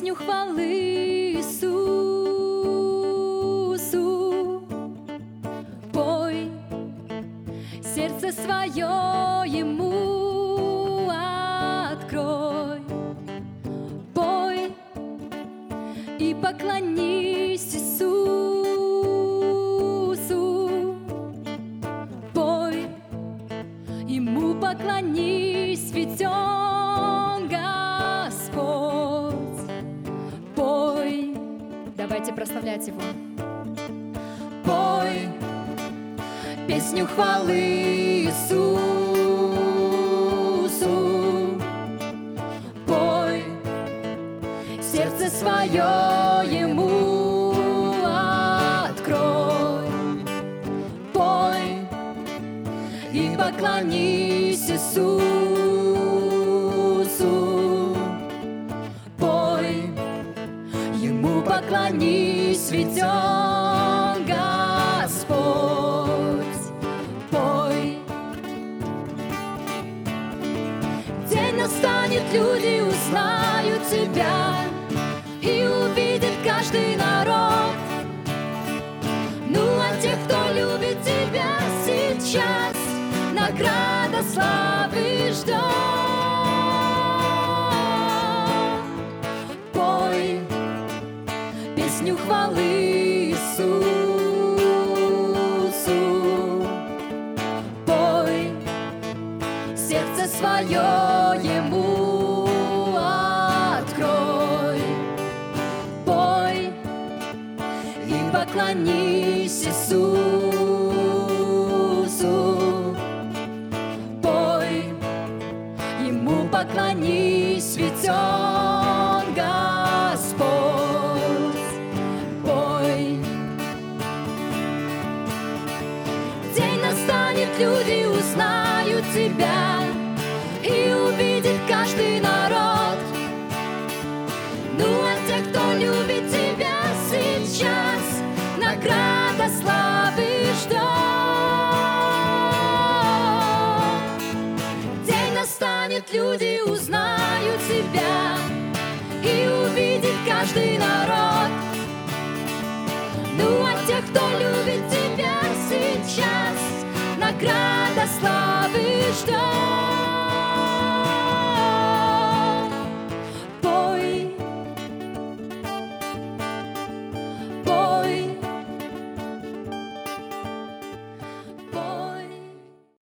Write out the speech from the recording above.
песню хвалы Иисусу. Пой сердце свое Ему открой. Пой и поклонись Иисусу. Пой, Ему поклонись, ведь Он Господь. Давайте прославлять Его. Пой песню хвалы Иисусу. Пой сердце свое Ему открой. Пой и поклонись Иисусу. Поклонись, ведь Он Господь. Пой. День настанет, люди узнают Тебя и увидит каждый народ. Ну а тех, кто любит Тебя сейчас, награда славы ждет. Иисусу. Пой сердце свое Ему открой. Пой и поклонись Иисусу. Пой, Ему поклонись, ведь Он Господь. Люди узнают Тебя и увидит каждый народ. Ну а те, кто любит Тебя сейчас, награда славы ждет. День настанет, люди узнают Тебя и увидит каждый Tēvs, slāvišķi!